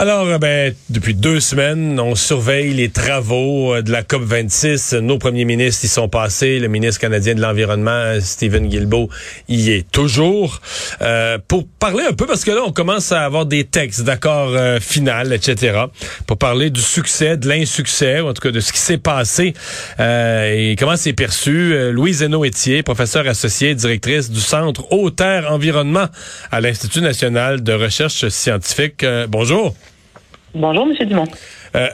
Alors, euh, ben, depuis deux semaines, on surveille les travaux euh, de la COP 26. Nos premiers ministres y sont passés. Le ministre canadien de l'Environnement, Stephen Guilbeault, y est toujours. Euh, pour parler un peu, parce que là, on commence à avoir des textes d'accords euh, final, etc. Pour parler du succès, de l'insuccès, en tout cas de ce qui s'est passé et comment c'est perçu. Louise Zeno-Étier, professeure associée, directrice du Centre Haute-Terre Environnement à l'Institut national de recherche scientifique. bonjour. Bonjour, M. Dumont. Euh,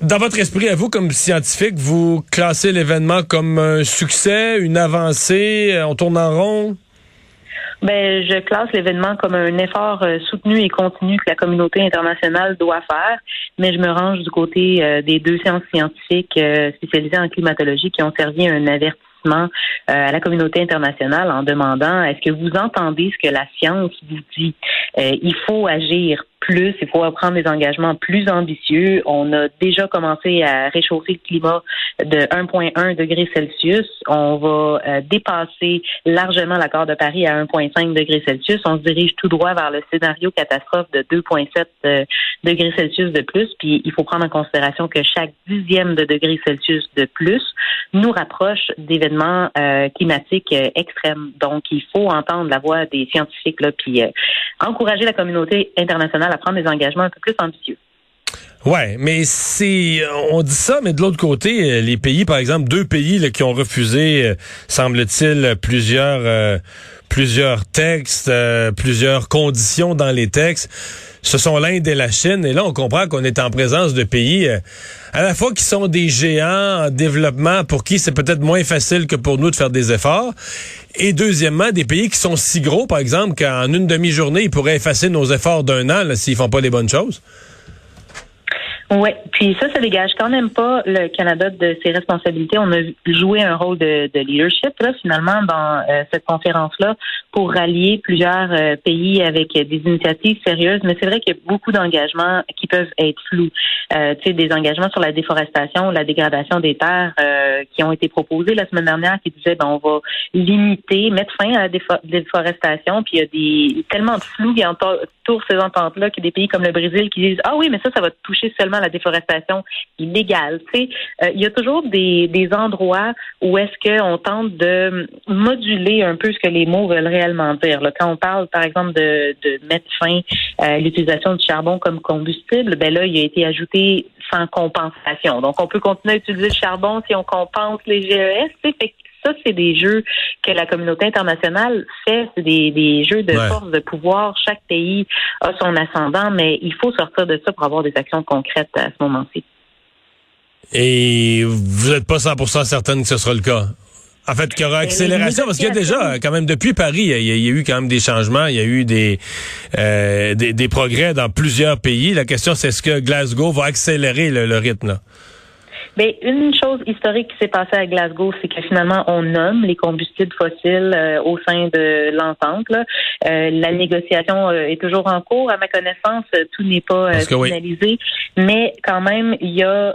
dans votre esprit, à vous, comme scientifique, vous classez l'événement comme un succès, une avancée, euh, on tourne en rond? Ben, je classe l'événement comme un effort euh, soutenu et continu que la communauté internationale doit faire, mais je me range du côté des deux sciences scientifiques spécialisées en climatologie qui ont servi un avertissement à la communauté internationale en demandant est-ce que vous entendez ce que la science vous dit? il faut agir plus, il faut prendre des engagements plus ambitieux. On a déjà commencé à réchauffer le climat de 1,1 degré Celsius. On va euh, dépasser largement l'accord de Paris à 1,5 degré Celsius. On se dirige tout droit vers le scénario catastrophe de 2,7 euh, degrés Celsius de plus. Puis il faut prendre en considération que chaque dixième de degré Celsius de plus nous rapproche d'événements euh, climatiques extrêmes. Donc il faut entendre la voix des scientifiques là, puis encourager la communauté internationale à prendre des engagements un peu plus ambitieux. Ouais, mais c'est on dit ça, mais de l'autre côté, euh, les pays, par exemple, deux pays qui ont refusé, euh, semble-t-il, plusieurs euh, plusieurs textes, plusieurs conditions dans les textes. Ce sont l'Inde et la Chine, et là on comprend qu'on est en présence de pays à la fois qui sont des géants en développement, pour qui c'est peut-être moins facile que pour nous de faire des efforts, et deuxièmement des pays qui sont si gros, par exemple, qu'en une demi-journée ils pourraient effacer nos efforts d'un an s'ils font pas les bonnes choses. Oui, puis ça, ça dégage quand même pas le Canada de ses responsabilités. On a joué un rôle de, leadership là, finalement dans euh, cette conférence-là pour rallier plusieurs euh, pays avec des initiatives sérieuses. Mais c'est vrai qu'il y a beaucoup d'engagements qui peuvent être flous. Euh, tu sais, des engagements sur la déforestation, la dégradation des terres qui ont été proposés la semaine dernière, qui disaient ben on va limiter, mettre fin à la déforestation. Puis il y a des tellement de flou qui entourent ces ententes-là a des pays comme le Brésil qui disent ah oui, mais ça, ça va toucher seulement la déforestation illégale. Tu sais, euh, il y a toujours des, des endroits où est-ce qu'on tente de moduler un peu ce que les mots veulent réellement dire. Là, quand on parle, par exemple, de, de mettre fin à l'utilisation du charbon comme combustible, ben là, il a été ajouté sans compensation. Donc, on peut continuer à utiliser le charbon si on compense les GES. Fait ça, c'est des jeux que la communauté internationale fait. C'est des, des jeux de force, de pouvoir. Chaque pays a son ascendant, mais il faut sortir de ça pour avoir des actions concrètes à ce moment-ci. Et vous n'êtes pas 100% certaine que ce sera le cas? En fait, qu'il y aura accélération, parce qu'il y a déjà, quand même, depuis Paris, il y, a, eu quand même des changements, il y a eu des, euh, des, progrès dans plusieurs pays. La question, c'est est-ce que Glasgow va accélérer le, le rythme? Là? Bien, une chose historique qui s'est passée à Glasgow, c'est que finalement, on nomme les combustibles fossiles euh, au sein de l'entente. Euh, la négociation euh, est toujours en cours. À ma connaissance, tout n'est pas finalisé. Mais quand même, il y a,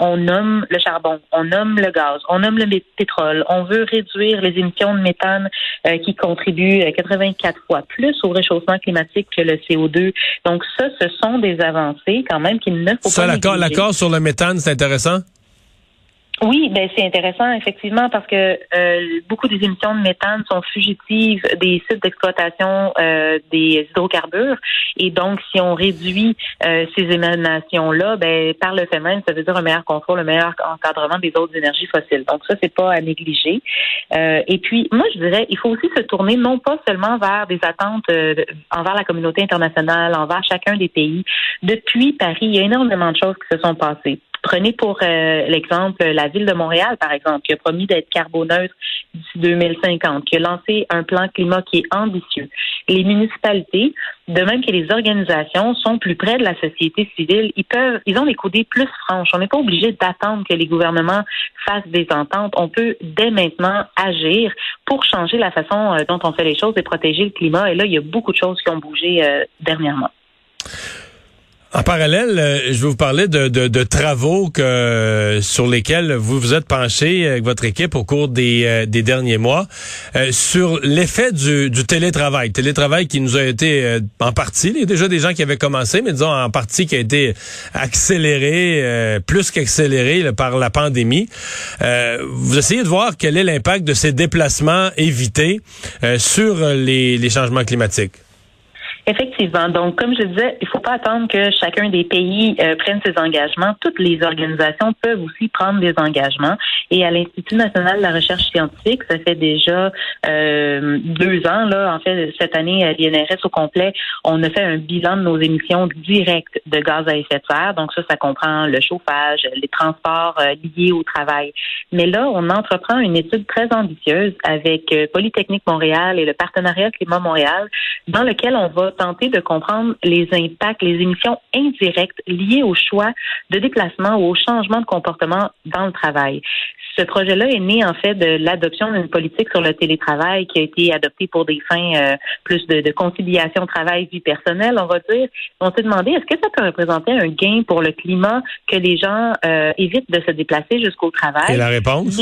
on nomme le charbon, on nomme le gaz, on nomme le pétrole. On veut réduire les émissions de méthane qui contribuent 84 fois plus au réchauffement climatique que le CO2. Donc ça, ce sont des avancées quand même qui ne faut ça, pas. L'accord sur le méthane, c'est intéressant. Oui, ben c'est intéressant effectivement parce que euh, beaucoup des émissions de méthane sont fugitives des sites d'exploitation euh, des hydrocarbures et donc si on réduit euh, ces émanations là, ben par le fait même, ça veut dire un meilleur contrôle, un meilleur encadrement des autres énergies fossiles. Donc ça c'est pas à négliger. et puis moi je dirais il faut aussi se tourner non pas seulement vers des attentes envers la communauté internationale, envers chacun des pays. Depuis Paris, il y a énormément de choses qui se sont passées. Prenez pour euh, l'exemple la ville de Montréal, par exemple, qui a promis d'être carboneutre d'ici 2050, qui a lancé un plan climat qui est ambitieux. Les municipalités, de même que les organisations, sont plus près de la société civile. Ils peuvent, ils ont des coudées plus franches. On n'est pas obligé d'attendre que les gouvernements fassent des ententes. On peut dès maintenant agir pour changer la façon euh, dont on fait les choses et protéger le climat. Et là, il y a beaucoup de choses qui ont bougé euh, dernièrement. En parallèle, euh, je vais vous parler de, travaux que, sur lesquels vous vous êtes penché avec votre équipe au cours des, euh, derniers mois euh, sur l'effet du, télétravail. Télétravail qui nous a été en partie, il y a déjà des gens qui avaient commencé, mais disons en partie qui a été accéléré, plus qu'accéléré par la pandémie. vous essayez de voir quel est l'impact de ces déplacements évités sur les changements climatiques. Effectivement. Donc, comme je disais, il ne faut pas attendre que chacun des pays euh, prenne ses engagements. Toutes les organisations peuvent aussi prendre des engagements. Et à l'Institut national de la recherche scientifique, ça fait déjà euh, deux ans, là, en fait, cette année, à l'INRS au complet, on a fait un bilan de nos émissions directes de gaz à effet de serre. Donc, ça, ça comprend le chauffage, les transports euh, liés au travail. Mais là, on entreprend une étude très ambitieuse avec Polytechnique Montréal et le partenariat Climat Montréal, dans lequel on va tenter de comprendre les impacts, les émissions indirectes liées au choix de déplacement ou au changement de comportement dans le travail. Ce projet-là est né en fait de l'adoption d'une politique sur le télétravail qui a été adoptée pour des fins euh, plus de, conciliation travail-vie personnelle, on va dire. On s'est demandé est-ce que ça peut représenter un gain pour le climat que les gens euh, évitent de se déplacer jusqu'au travail? Et la réponse?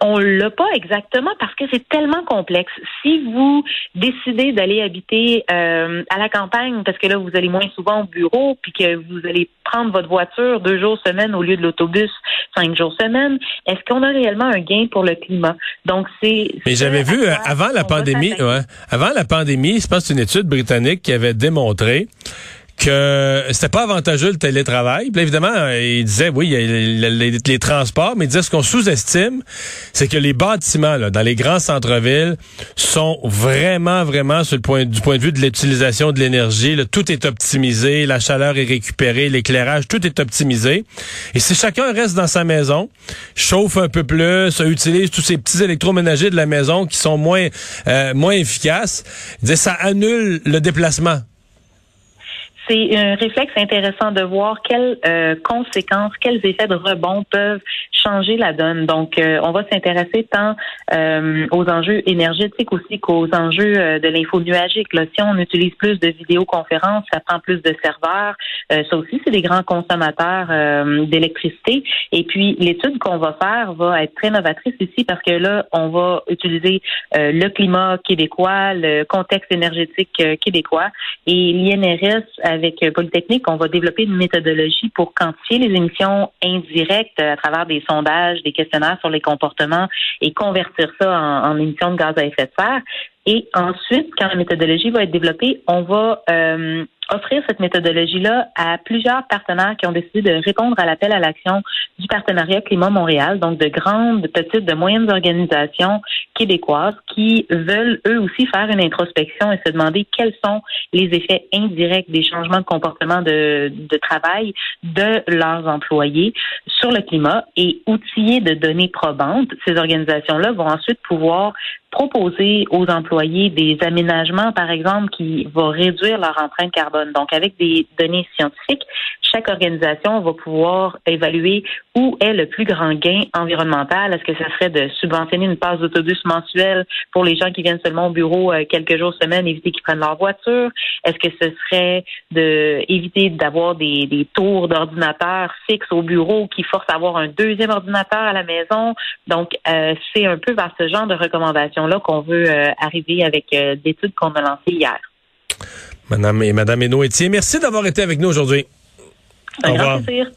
On l'a pas exactement parce que c'est tellement complexe. Si vous décidez d'aller habiter euh, à la campagne, parce que là vous allez moins souvent au bureau, puis que vous allez prendre votre voiture deux jours semaine au lieu de l'autobus cinq jours semaine, est-ce qu'on a réellement un gain pour le climat? Donc c'est. Mais j'avais vu euh, avant la pandémie, ouais, avant la pandémie, je pense une étude britannique qui avait démontré que c'était pas avantageux le télétravail. Puis évidemment, il disait oui, il y a les, transports, mais il disait ce qu'on sous-estime, c'est que les bâtiments là, dans les grands centres-villes sont vraiment, vraiment sur le point du point de vue de l'utilisation de l'énergie. Tout est optimisé, la chaleur est récupérée, l'éclairage, tout est optimisé. Et si chacun reste dans sa maison, chauffe un peu plus, utilise tous ces petits électroménagers de la maison qui sont moins euh, moins efficaces, il disait ça annule le déplacement c'est un réflexe intéressant de voir quelles euh, conséquences, quels effets de rebond peuvent changer la donne. Donc, euh, on va s'intéresser tant euh, aux enjeux énergétiques aussi qu'aux enjeux de l'info nuagique. Là, si on utilise plus de vidéoconférences, ça prend plus de serveurs. ça aussi, c'est des grands consommateurs d'électricité. Et puis, l'étude qu'on va faire va être très novatrice ici parce que là, on va utiliser le climat québécois, le contexte énergétique québécois et l'INRS avec euh, Polytechnique, on va développer une méthodologie pour quantifier les émissions indirectes à travers des sondages, des questionnaires sur les comportements et convertir ça en, émissions de gaz à effet de serre. Et ensuite, quand la méthodologie va être développée, on va euh, offrir cette méthodologie-là à plusieurs partenaires qui ont décidé de répondre à l'appel à l'action du partenariat Climat Montréal, donc de grandes, de petites, de moyennes organisations québécoises qui veulent eux aussi faire une introspection et se demander quels sont les effets indirects des changements de comportement de, de travail de leurs employés sur le climat et outillés de données probantes. Ces organisations-là vont ensuite pouvoir proposer aux employés des aménagements, par exemple, qui vont réduire leur empreinte carbone. Donc, avec des données scientifiques, chaque organisation va pouvoir évaluer où est le plus grand gain environnemental. Est-ce que ce serait de subventionner une passe d'autobus mensuelle pour les gens qui viennent seulement au bureau euh, quelques jours semaine, éviter qu'ils prennent leur voiture? Est-ce que ce serait de éviter d'avoir des, tours d'ordinateurs fixes au bureau qui forcent à avoir un deuxième ordinateur à la maison? Donc, euh, c'est un peu vers ce genre de recommandations-là qu'on veut euh, arriver avec l'étude qu'on a lancée hier. Madame et Madame Etier, merci d'avoir été avec nous aujourd'hui. Plaisir.